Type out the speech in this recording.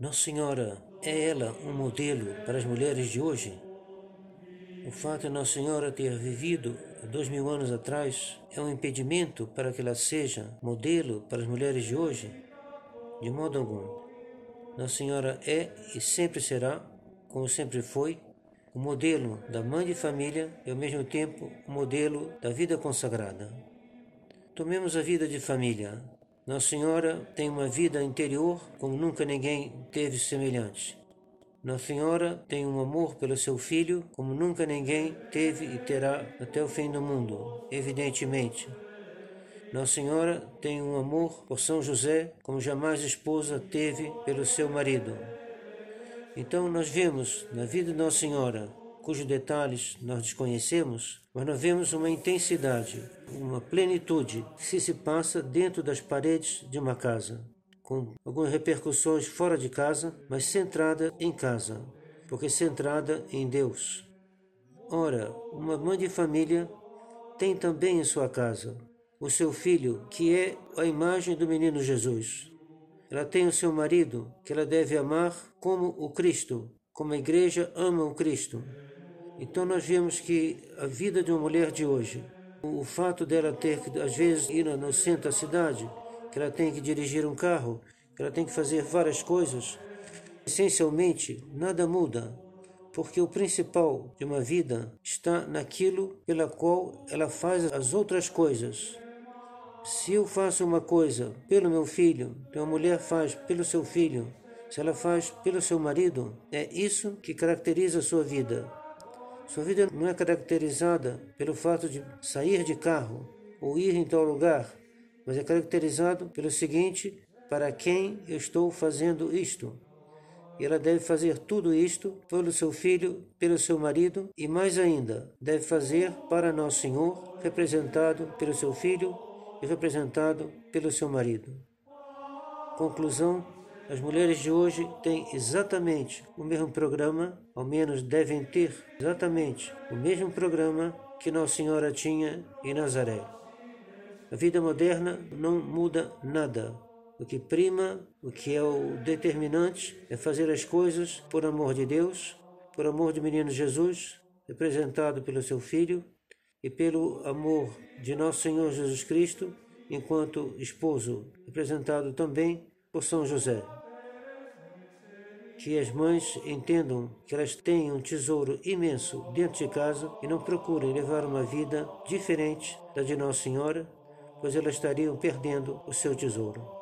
Nossa Senhora é ela um modelo para as mulheres de hoje? O fato de Nossa Senhora ter vivido dois mil anos atrás é um impedimento para que ela seja modelo para as mulheres de hoje? De modo algum. Nossa Senhora é e sempre será, como sempre foi, o modelo da mãe de família e ao mesmo tempo o modelo da vida consagrada. Tomemos a vida de família. Nossa Senhora tem uma vida interior como nunca ninguém teve semelhante. Nossa Senhora tem um amor pelo seu filho como nunca ninguém teve e terá até o fim do mundo, evidentemente. Nossa Senhora tem um amor por São José como jamais esposa teve pelo seu marido. Então nós vemos na vida de Nossa Senhora, cujos detalhes nós desconhecemos, mas nós vemos uma intensidade, uma plenitude que se passa dentro das paredes de uma casa com algumas repercussões fora de casa, mas centrada em casa, porque centrada em Deus. Ora, uma mãe de família tem também em sua casa o seu filho, que é a imagem do menino Jesus. Ela tem o seu marido, que ela deve amar como o Cristo, como a igreja ama o Cristo. Então nós vemos que a vida de uma mulher de hoje, o fato dela ter que às vezes ir no centro da cidade, que ela tem que dirigir um carro, que ela tem que fazer várias coisas. Essencialmente, nada muda, porque o principal de uma vida está naquilo pela qual ela faz as outras coisas. Se eu faço uma coisa pelo meu filho, que uma mulher faz pelo seu filho, se ela faz pelo seu marido, é isso que caracteriza a sua vida. Sua vida não é caracterizada pelo fato de sair de carro ou ir em tal lugar, mas é caracterizado pelo seguinte: para quem eu estou fazendo isto? E ela deve fazer tudo isto pelo seu filho, pelo seu marido e mais ainda, deve fazer para Nosso Senhor, representado pelo seu filho e representado pelo seu marido. Conclusão: as mulheres de hoje têm exatamente o mesmo programa, ao menos devem ter exatamente o mesmo programa que Nossa Senhora tinha em Nazaré. A vida moderna não muda nada. O que prima, o que é o determinante, é fazer as coisas por amor de Deus, por amor do menino Jesus, representado pelo seu Filho, e pelo amor de nosso Senhor Jesus Cristo, enquanto esposo, representado também por São José. Que as mães entendam que elas têm um tesouro imenso dentro de casa e não procurem levar uma vida diferente da de Nossa Senhora pois elas estariam perdendo o seu tesouro.